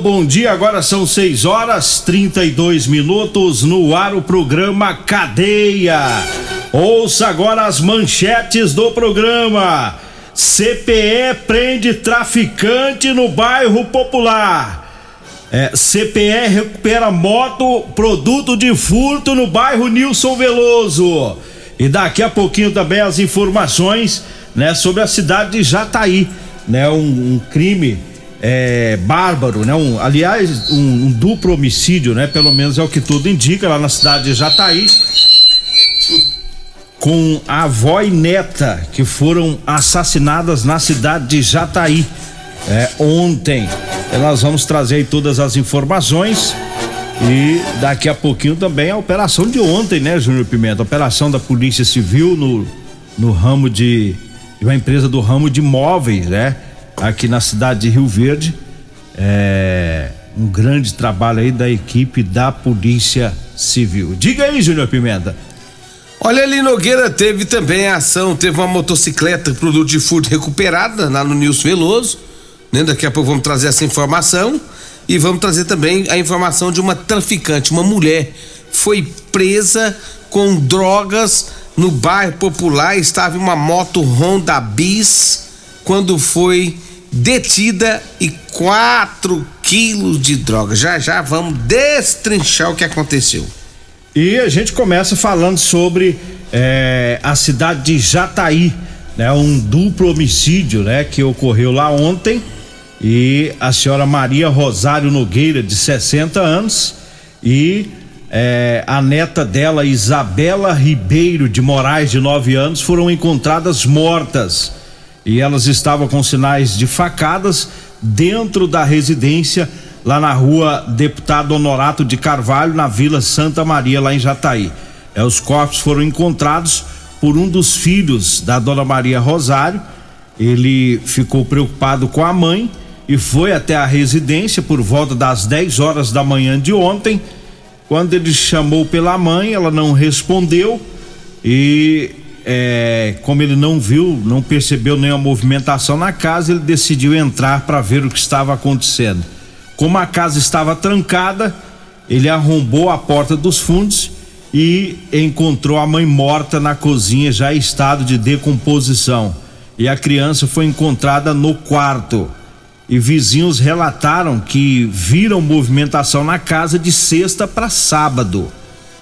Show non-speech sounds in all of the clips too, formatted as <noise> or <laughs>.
Bom dia. Agora são 6 horas 32 minutos no ar o programa Cadeia. Ouça agora as manchetes do programa. CPE prende traficante no bairro Popular. É, CPE recupera moto, produto de furto no bairro Nilson Veloso. E daqui a pouquinho também as informações, né, sobre a cidade de Jataí, né, um, um crime é, bárbaro, né? Um, aliás, um, um, duplo homicídio, né? Pelo menos é o que tudo indica lá na cidade de Jataí. Com a avó e neta que foram assassinadas na cidade de Jataí é, ontem. Nós vamos trazer todas as informações. E daqui a pouquinho também a operação de ontem, né, Júnior Pimenta? A operação da Polícia Civil no, no ramo de. uma empresa do ramo de móveis, né? Aqui na cidade de Rio Verde. É, um grande trabalho aí da equipe da Polícia Civil. Diga aí, Júnior Pimenta. Olha ali, Nogueira teve também a ação, teve uma motocicleta, produto de furto recuperada lá no Nilson Veloso. Né? Daqui a pouco vamos trazer essa informação. E vamos trazer também a informação de uma traficante, uma mulher, foi presa com drogas no bairro popular, estava em uma moto Honda Bis quando foi detida e 4 quilos de droga. Já já vamos destrinchar o que aconteceu. E a gente começa falando sobre é, a cidade de Jataí, né? Um duplo homicídio, né? Que ocorreu lá ontem e a senhora Maria Rosário Nogueira, de 60 anos, e é, a neta dela, Isabela Ribeiro de Moraes, de 9 anos, foram encontradas mortas e elas estavam com sinais de facadas dentro da residência lá na rua Deputado Honorato de Carvalho, na Vila Santa Maria, lá em Jataí. É, os corpos foram encontrados por um dos filhos da dona Maria Rosário. Ele ficou preocupado com a mãe e foi até a residência por volta das 10 horas da manhã de ontem. Quando ele chamou pela mãe, ela não respondeu e é, como ele não viu, não percebeu nenhuma movimentação na casa, ele decidiu entrar para ver o que estava acontecendo. Como a casa estava trancada, ele arrombou a porta dos fundos e encontrou a mãe morta na cozinha, já em estado de decomposição. E a criança foi encontrada no quarto. E vizinhos relataram que viram movimentação na casa de sexta para sábado.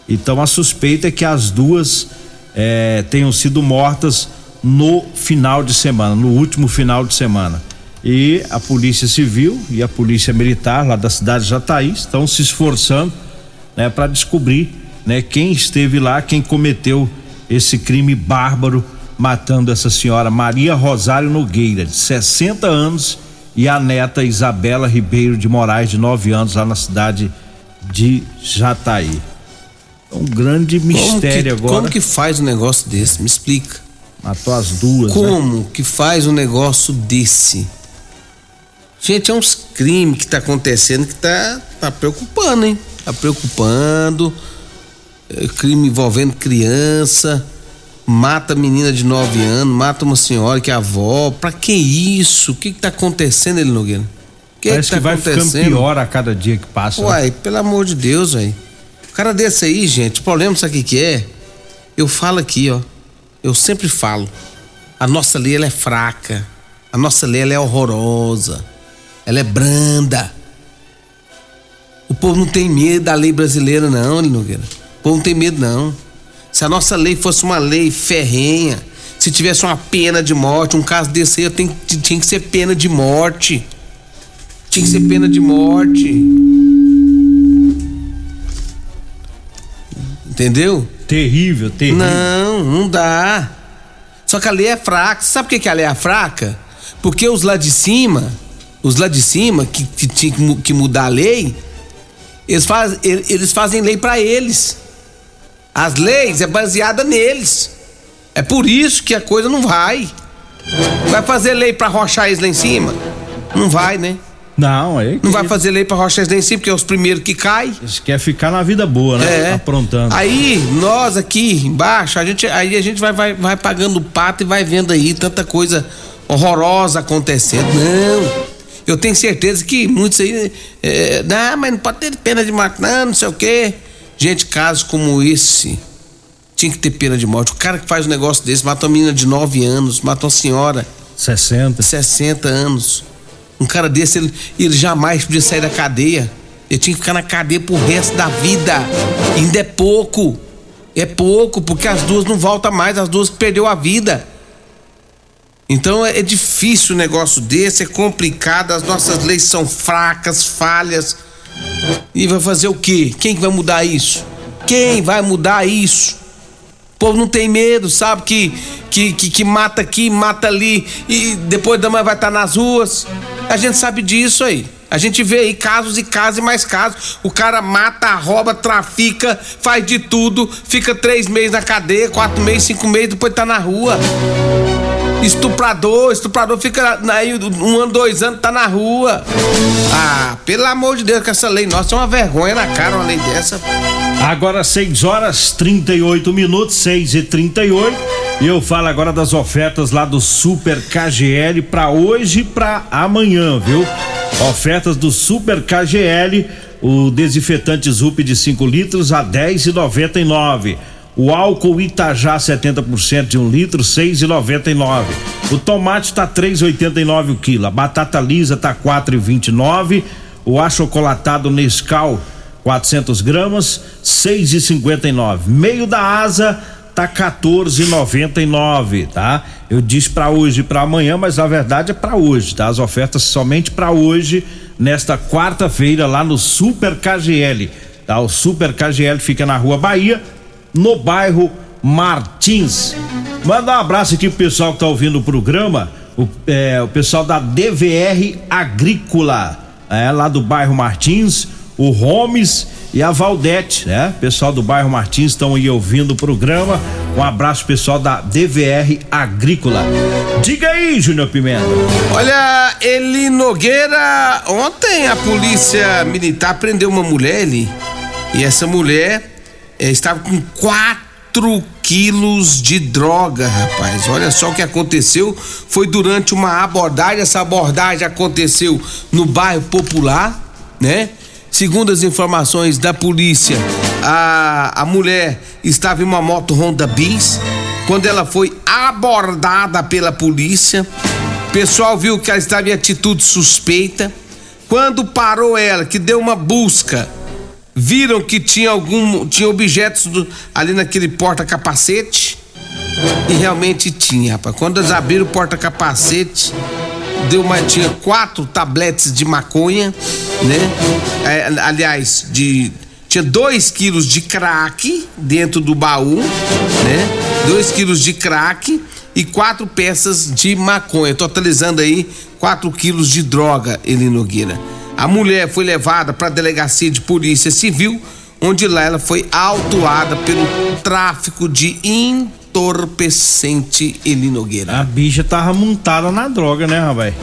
Então a suspeita é que as duas é, tenham sido mortas no final de semana, no último final de semana. E a Polícia Civil e a Polícia Militar lá da cidade de Jataí estão se esforçando né, para descobrir né, quem esteve lá, quem cometeu esse crime bárbaro matando essa senhora Maria Rosário Nogueira, de 60 anos, e a neta Isabela Ribeiro de Moraes, de 9 anos, lá na cidade de Jataí. É um grande mistério como que, agora. Como que faz um negócio desse? Me explica. Matou as duas. Né? Como né? que faz um negócio desse? Gente, é uns crimes que tá acontecendo que tá, tá preocupando, hein? Tá preocupando. É, crime envolvendo criança. Mata menina de 9 anos, mata uma senhora que é avó. Pra que isso? O que, que tá acontecendo, ele Nogueira? Que Parece que, que tá vai ficando pior a cada dia que passa. né? Uai, pelo amor de Deus, velho. Cara desse aí, gente, o problema sabe o que é? Eu falo aqui, ó. Eu sempre falo. A nossa lei, ela é fraca. A nossa lei, ela é horrorosa. Ela é branda. O povo não tem medo da lei brasileira, não, Nogueira. O povo não tem medo, não. Se a nossa lei fosse uma lei ferrenha, se tivesse uma pena de morte, um caso desse aí tem, tinha que ser pena de morte. Tinha que ser pena de morte. Entendeu? Terrível, terrível. Não, não dá. Só que a lei é fraca. Sabe por que a lei é fraca? Porque os lá de cima, os lá de cima que, que tinham que mu- que mudar a lei, eles, faz, eles fazem lei pra eles. As leis é baseada neles. É por isso que a coisa não vai. Vai fazer lei pra rochar eles lá em cima? Não vai, né? Não, aí. Não vai fazer lei pra rochar eles lá em cima, porque é os primeiros que caem. Eles querem ficar na vida boa, né? É. Aprontando. Aí, nós aqui embaixo, a gente, aí a gente vai, vai, vai pagando o pato e vai vendo aí tanta coisa horrorosa acontecendo. Não. Eu tenho certeza que muitos aí. É, não, mas não pode ter pena de morte, não, não sei o quê. Gente, casos como esse. Tinha que ter pena de morte. O cara que faz um negócio desse, mata uma menina de 9 anos, mata uma senhora 60. 60 anos. Um cara desse, ele, ele jamais podia sair da cadeia. Ele tinha que ficar na cadeia pro resto da vida. Ainda é pouco. É pouco, porque as duas não voltam mais, as duas perdeu a vida. Então é, é difícil o negócio desse, é complicado, as nossas leis são fracas, falhas. E vai fazer o quê? Quem que vai mudar isso? Quem vai mudar isso? O povo não tem medo, sabe? Que, que, que, que mata aqui, mata ali e depois da manhã vai estar nas ruas. A gente sabe disso aí. A gente vê aí casos e casos e mais casos. O cara mata, rouba, trafica, faz de tudo, fica três meses na cadeia, quatro meses, cinco meses, depois tá na rua. Estuprador, estuprador fica aí um ano, dois anos, tá na rua. Ah, pelo amor de Deus, que essa lei nossa é uma vergonha na cara, uma lei dessa. Agora 6 horas 38 minutos, 6 e 38 E eu falo agora das ofertas lá do Super KGL para hoje e para amanhã, viu? Ofertas do Super KGL, o desinfetante Zup de 5 litros a 10,99. O álcool Itajá 70% de um litro, 6,99. O tomate tá 3,89 o quilo. A batata lisa tá 4,29. O achocolatado Nescau 400 gramas, 6,59. Meio da asa tá 14,99, tá? Eu disse para hoje e para amanhã, mas na verdade é para hoje, tá? As ofertas somente para hoje, nesta quarta-feira lá no Super KGL, tá? O Super KGL fica na Rua Bahia, no bairro Martins. Manda um abraço aqui pro pessoal que tá ouvindo o programa, o, é, o pessoal da DVR Agrícola, é, lá do bairro Martins, o Gomes e a Valdete, né? Pessoal do bairro Martins estão aí ouvindo o programa. Um abraço pessoal da DVR Agrícola. Diga aí, Júnior Pimenta. Olha, Eli Nogueira, ontem a polícia militar prendeu uma mulher ali. E essa mulher eh, estava com 4 quilos de droga, rapaz. Olha só o que aconteceu. Foi durante uma abordagem. Essa abordagem aconteceu no bairro Popular, né? Segundo as informações da polícia, a, a mulher estava em uma moto Honda Bis. Quando ela foi abordada pela polícia, o pessoal viu que ela estava em atitude suspeita. Quando parou ela, que deu uma busca, viram que tinha algum tinha objetos do- ali naquele porta-capacete e realmente tinha, rapaz. Quando eles abriram o porta-capacete, deu uma tinha quatro tabletes de maconha, né? É, aliás, de tinha dois quilos de crack dentro do baú, né? Dois quilos de crack e quatro peças de maconha, totalizando aí quatro quilos de droga, Eli Nogueira. A mulher foi levada para a delegacia de polícia civil, onde lá ela foi autuada pelo tráfico de entorpecente Eli Nogueira. A bicha tava montada na droga, né, rapaz?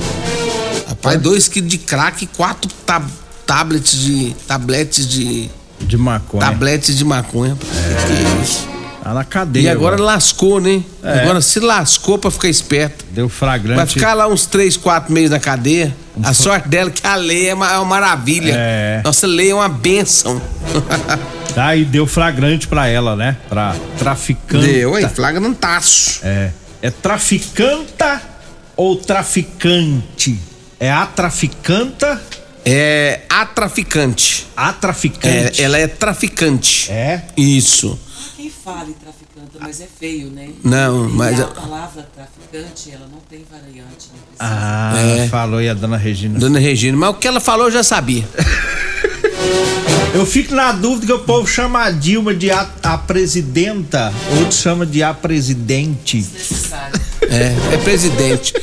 Rapaz, dois quilos de crack e quatro tab tablets de. tabletes de. De maconha. tabletes de maconha. Que que é isso? Tá na cadeia. E agora lascou, né? É. Agora se lascou pra ficar esperto. Deu flagrante. Vai ficar lá uns 3, 4 meses na cadeia. A sorte dela é que a lei é uma, é uma maravilha. É. Nossa lei é uma benção. <laughs> Tá, e deu flagrante pra ela, né? Pra traficante. Deu, hein? Flagrantaço. É. É traficanta ou traficante? É a traficanta, É a traficante. a É, traficante. ela é traficante. É? Isso. Quem fala em traficante, mas é feio, né? Não, E mas a a- palavra traficante, ela não tem variante, não precisa. Ah, É. falou e a dona Regina. Dona Regina, mas o que ela falou eu já sabia. <laughs> Eu fico na dúvida que o povo chama a Dilma de a, a presidenta, outros chama de a presidente. É, é presidente.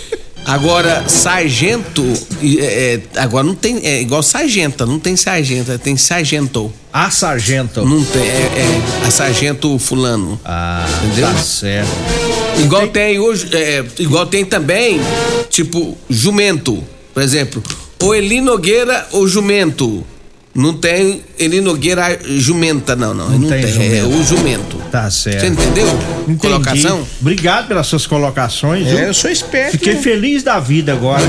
Agora, sargento. é, é, agora não tem. É igual sargenta, não tem sargenta, tem sargento. A sargento. Não tem. É, é a sargento fulano. Ah, Entendeu? tá certo. Igual tem hoje. é, igual tem também, tipo, jumento. Por exemplo, ou Eli Nogueira ou jumento. Não tem Eli Nogueira jumenta, não, não. Não, tem tem. É o jumento. Tá certo. Você entendeu? Entendi. Colocação? Obrigado pelas suas colocações. viu? É, eu sou esperto. Fiquei né? feliz da vida agora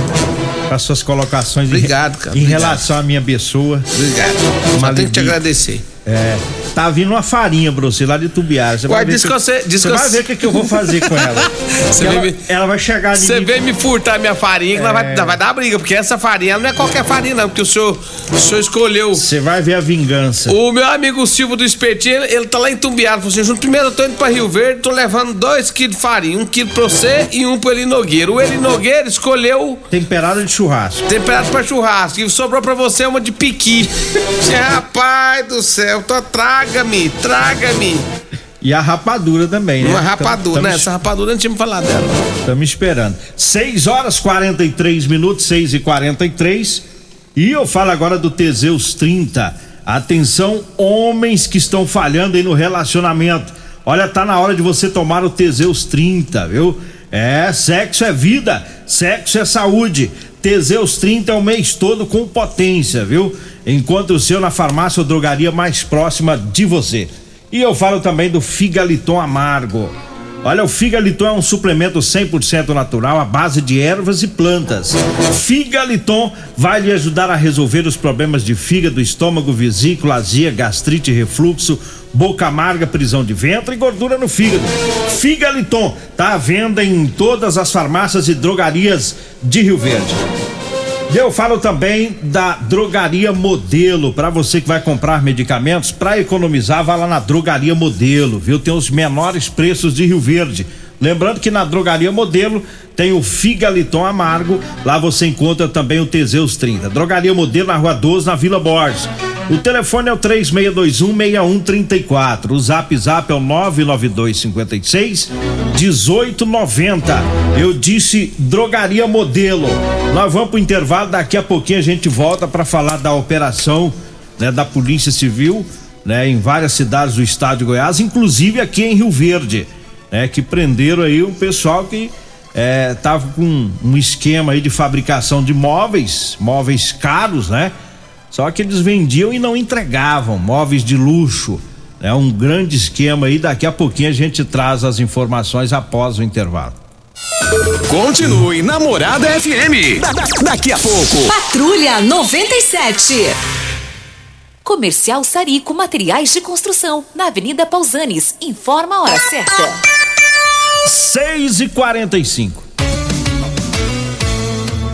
com as suas colocações Obrigado, cara, em obrigado. relação à minha pessoa. Obrigado. Só tenho que te agradecer. É, tá vindo uma farinha pra você lá de Tubiara. Você Ué, vai ver que você- vai ver o que, que eu vou fazer com ela. <laughs> Você ela, me- ela vai chegar em Você mim. vem me furtar minha farinha, que nós vai, nós vai dar briga, porque essa farinha ela não é qualquer farinha, não, porque o senhor, o senhor escolheu. Você vai ver a vingança. O meu amigo Silvio do Espetinho, ele, ele tá lá em Tumbiara. Falou assim: "Júnior, primeiro eu tô indo pra Rio Verde, tô levando dois quilos de farinha, um quilo pra você e um pro Eli Nogueira. O Eli Nogueira escolheu Temperada de churrasco. temperado pra churrasco e sobrou pra você uma de piqui. <laughs> Rapaz do céu, tô, traga-me, traga-me. E a rapadura também, né? Uma rapadura, né? Essa rapadura não tinha me falado dela. Estamos esperando. 6 horas 43 minutos, 6 e 43 E eu falo agora do Teseus 30. Atenção, homens que estão falhando aí no relacionamento. Olha, tá na hora de você tomar o Teseus 30, viu? É, sexo é vida, sexo é saúde. Teseus 30 é o mês todo com potência, viu? Encontre o seu na farmácia ou drogaria mais próxima de você. E eu falo também do Figaliton Amargo. Olha, o Figaliton é um suplemento 100% natural à base de ervas e plantas. Figaliton vai lhe ajudar a resolver os problemas de fígado, estômago, vesícula, azia, gastrite, refluxo, boca amarga, prisão de ventre e gordura no fígado. Figaliton tá à venda em todas as farmácias e drogarias de Rio Verde. Eu falo também da Drogaria Modelo. Para você que vai comprar medicamentos, para economizar, vá lá na Drogaria Modelo, viu? Tem os menores preços de Rio Verde. Lembrando que na Drogaria Modelo tem o Figaliton Amargo, lá você encontra também o Teseus 30. Drogaria Modelo na Rua 12, na Vila Borges. O telefone é o 3621-6134. O zap zap é o 99256 1890. Eu disse Drogaria Modelo. Nós vamos pro intervalo, daqui a pouquinho a gente volta para falar da operação né, da Polícia Civil, né, em várias cidades do estado de Goiás, inclusive aqui em Rio Verde, né, que prenderam aí um pessoal que é, tava com um esquema aí de fabricação de móveis, móveis caros, né? Só que eles vendiam e não entregavam móveis de luxo. É um grande esquema aí. Daqui a pouquinho a gente traz as informações após o intervalo. Continue Namorada FM. Da- da- daqui a pouco. Patrulha 97. Comercial Sarico Materiais de Construção, na Avenida Pausanes. Informa a hora certa. 6 e 45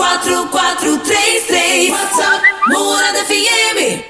4433 WhatsApp Morada FM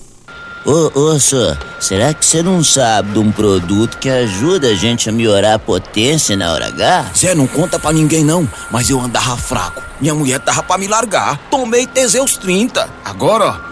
Ô, ô, senhor, será que você não sabe de um produto que ajuda a gente a melhorar a potência na hora H? Zé, não conta pra ninguém não, mas eu andava fraco. Minha mulher tava pra me largar. Tomei Teseus 30. Agora, ó,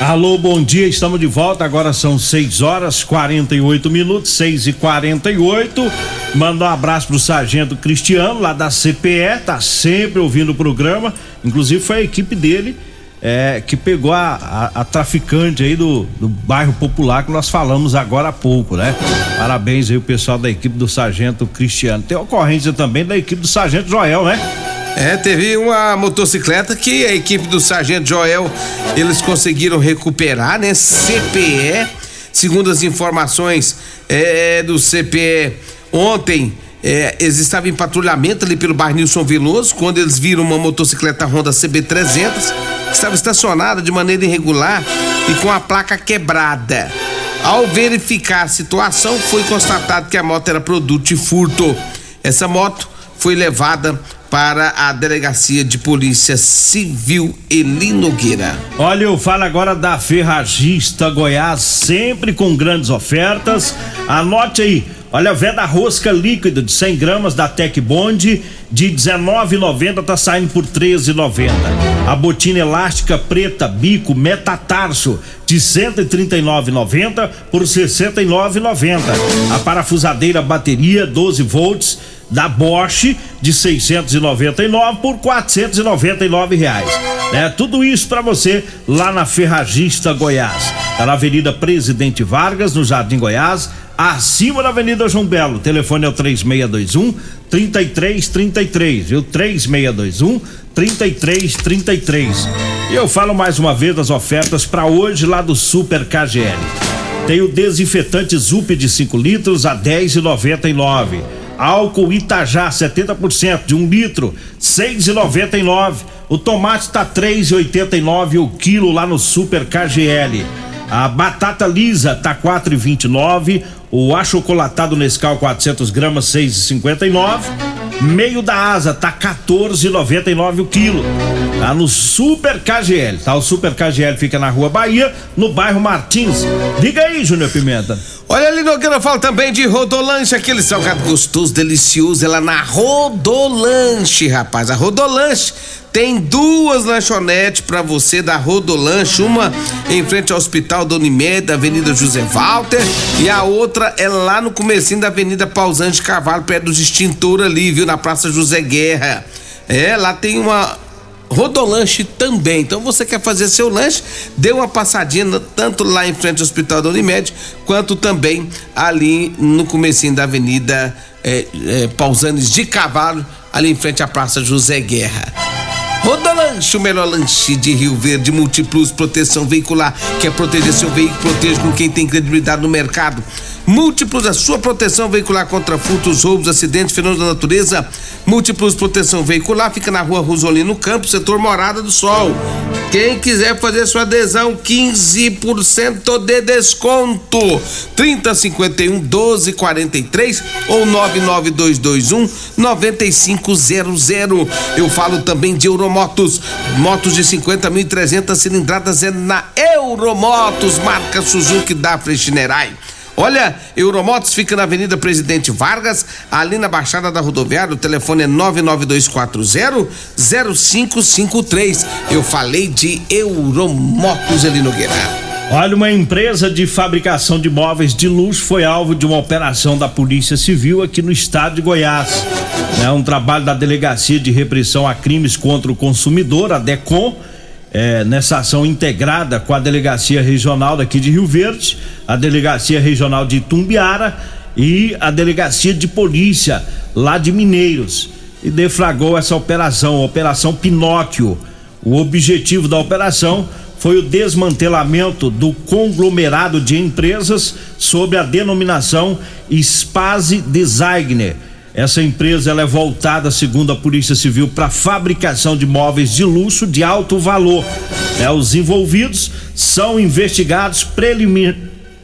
Alô, bom dia, estamos de volta. Agora são 6 horas 48 minutos, 6 e 48 Manda um abraço pro Sargento Cristiano, lá da CPE, tá sempre ouvindo o programa. Inclusive foi a equipe dele é, que pegou a, a, a traficante aí do, do, bairro Popular que nós falamos agora há pouco, né? Parabéns aí o pessoal da equipe do Sargento Cristiano. Tem ocorrência também da equipe do Sargento Joel, né? É, teve uma motocicleta que a equipe do Sargento Joel, eles conseguiram recuperar, né? CPE, segundo as informações é, do CPE, ontem é, eles estavam em patrulhamento ali pelo bairro Nilson Veloso, quando eles viram uma motocicleta Honda CB300, que estava estacionada de maneira irregular e com a placa quebrada. Ao verificar a situação, foi constatado que a moto era produto de furto. Essa moto foi levada para a Delegacia de Polícia Civil Eli Nogueira. Olha, eu falo agora da Ferragista Goiás, sempre com grandes ofertas. Anote aí. Olha, a venda rosca líquida de 100 gramas da Tec Bond de 19,90 tá saindo por 13,90. A botina elástica preta bico metatarso de 139,90 por 69,90. A parafusadeira bateria 12 volts da Bosch de 699 por 499 reais. Né? Tudo isso para você lá na Ferragista Goiás. Tá na Avenida Presidente Vargas, no Jardim Goiás, acima da Avenida João Belo. O telefone é o 3621 3333, viu? 3621 3333. E eu falo mais uma vez das ofertas para hoje lá do Super KGL. Tem o desinfetante Zup de 5 litros a 10,99. Álcool Itajá 70% de um litro, 6,99. O tomate tá 3,89 o quilo lá no Super KGL. A batata lisa tá 4,29. O achocolatado Nescau 400 gramas 6,59. Meio da asa tá 14,99 o quilo. Tá no Super KGL, tá? O Super KGL fica na Rua Bahia, no bairro Martins. Diga aí, Júnior Pimenta. Olha ali, Nogueira, fala também de Rodolanche, aquele salgado gostoso, delicioso, ela na Rodolanche, rapaz. A Rodolanche tem duas lanchonetes para você da Rodolanche, uma em frente ao Hospital da Unimed, da Avenida José Walter, e a outra é lá no comecinho da Avenida Pausante Carvalho, perto dos extintores ali, viu, na Praça José Guerra. É, lá tem uma Rodolanche também. Então você quer fazer seu lanche, dê uma passadinha tanto lá em frente ao Hospital da Unimed, quanto também ali no comecinho da Avenida é, é, Pausanes de Cavalo, ali em frente à Praça José Guerra. Rodolanche, o melhor lanche de Rio Verde, Multiplus Proteção Veicular. Quer proteger seu veículo? Proteja com quem tem credibilidade no mercado. Múltiplos, a sua proteção veicular contra furtos, roubos, acidentes, fenômenos da natureza. Múltiplos Proteção Veicular fica na rua Rosolino Campos, setor Morada do Sol. Quem quiser fazer sua adesão, 15% de desconto. 3051 1243 ou 99221 9500. Eu falo também de Euromotos. Motos de 50.300 cilindradas é na Euromotos, marca Suzuki da Frischnerai. Olha, Euromotos fica na Avenida Presidente Vargas, ali na Baixada da Rodoviária. O telefone é 99240-0553. Eu falei de Euromotos ali Nogueira. Olha, uma empresa de fabricação de móveis de luxo foi alvo de uma operação da Polícia Civil aqui no estado de Goiás. É um trabalho da Delegacia de Repressão a Crimes contra o Consumidor, a DECOM, é, nessa ação integrada com a Delegacia Regional daqui de Rio Verde, a Delegacia Regional de Tumbiara e a Delegacia de Polícia lá de Mineiros. E deflagrou essa operação, Operação Pinóquio. O objetivo da operação foi o desmantelamento do conglomerado de empresas sob a denominação Spazi Designer. Essa empresa ela é voltada, segundo a Polícia Civil, para fabricação de móveis de luxo de alto valor. É, os envolvidos são investigados prelimi-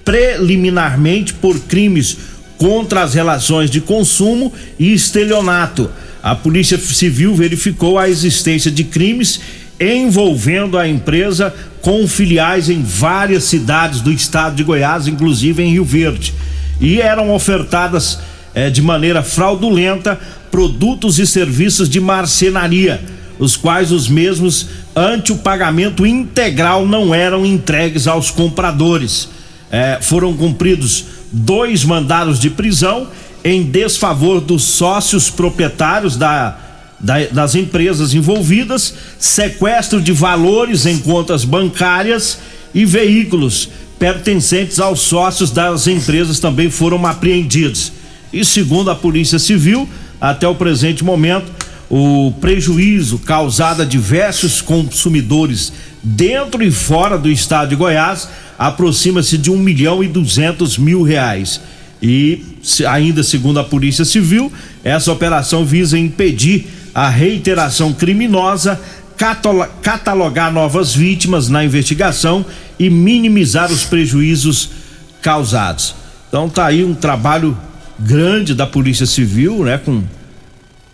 preliminarmente por crimes contra as relações de consumo e estelionato. A Polícia Civil verificou a existência de crimes envolvendo a empresa com filiais em várias cidades do estado de Goiás, inclusive em Rio Verde. E eram ofertadas eh, de maneira fraudulenta produtos e serviços de marcenaria, os quais os mesmos, ante o pagamento integral, não eram entregues aos compradores. Eh, foram cumpridos dois mandados de prisão em desfavor dos sócios proprietários da da- das empresas envolvidas, sequestro de valores em contas bancárias e veículos pertencentes aos sócios das empresas também foram apreendidos. E segundo a Polícia Civil, até o presente momento, o prejuízo causado a diversos consumidores dentro e fora do estado de Goiás aproxima-se de um milhão e duzentos mil reais. E ainda segundo a Polícia Civil, essa operação visa impedir a reiteração criminosa, catalo- catalogar novas vítimas na investigação e minimizar os prejuízos causados. Então tá aí um trabalho grande da Polícia Civil, né, com,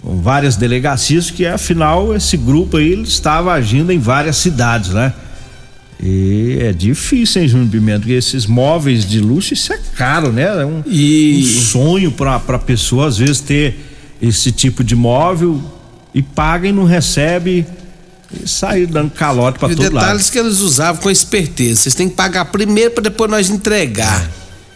com várias delegacias que afinal esse grupo aí ele estava agindo em várias cidades, né? E é difícil, hein, Júnior Pimenta? Porque esses móveis de luxo, isso é caro, né? É um, um sonho pra, pra pessoa, às vezes, ter esse tipo de móvel e paga e não recebe e sair dando calote pra E todo lado. detalhes que eles usavam com esperteza. Vocês têm que pagar primeiro para depois nós entregar.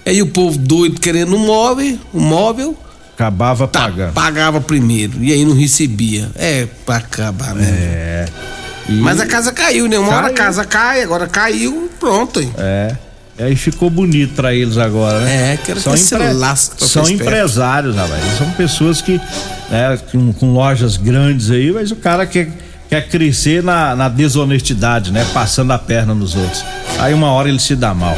Aí o povo doido querendo um móvel, um móvel, Acabava tá, pagando. pagava primeiro e aí não recebia. É pra acabar mesmo. É. Mas a casa caiu, né? Uma hora a Caiu. casa cai, agora caiu, pronto. Hein? É. E aí ficou bonito pra eles agora, né? É, quero são que pra São empresários, rapaz. São pessoas que, né, com, com lojas grandes aí, mas o cara quer, quer crescer na, na desonestidade, né? Passando a perna nos outros. Aí uma hora ele se dá mal.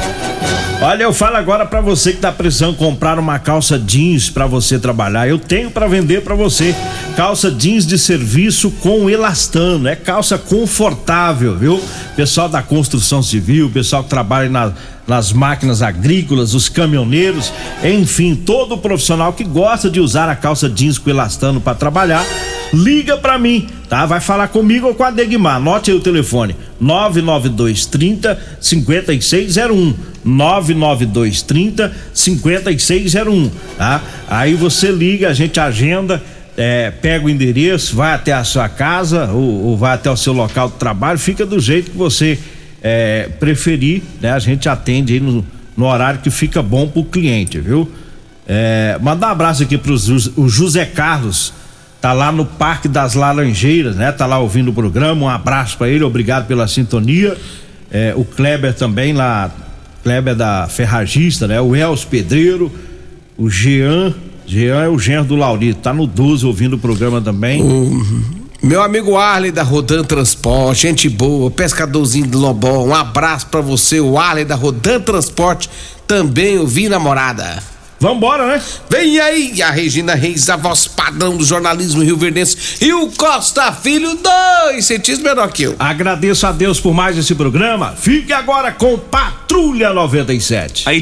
Olha, eu falo agora para você que tá precisando comprar uma calça jeans para você trabalhar. Eu tenho para vender para você. Calça jeans de serviço com elastano. É calça confortável, viu? Pessoal da construção civil, pessoal que trabalha na, nas máquinas agrícolas, os caminhoneiros, enfim, todo profissional que gosta de usar a calça jeans com elastano para trabalhar, liga para mim, tá? Vai falar comigo ou com a Degmar. Anote aí o telefone: 99230 5601. 99230 5601, tá? Aí você liga, a gente agenda. É, pega o endereço, vai até a sua casa ou, ou vai até o seu local de trabalho, fica do jeito que você é, preferir, né? A gente atende aí no, no horário que fica bom pro cliente, viu? É, mandar um abraço aqui pro o José Carlos, tá lá no Parque das Laranjeiras, né? Tá lá ouvindo o programa, um abraço para ele, obrigado pela sintonia. É, o Kleber também lá, Kleber da Ferragista, né? O Els Pedreiro, o Jean, Jean é o genro do Laurito, tá no 12 ouvindo o programa também. Uhum. Meu amigo Arley da Rodan Transporte, gente boa, pescadorzinho de Lobão, um abraço para você, o Arley da Rodan Transporte, também ouvi namorada. Vambora, né? Vem aí a Regina Reis, a voz padrão do jornalismo Rio Verdense e o Costa Filho, dois centímetros menor que eu. Agradeço a Deus por mais esse programa. Fique agora com Patrulha 97. Aí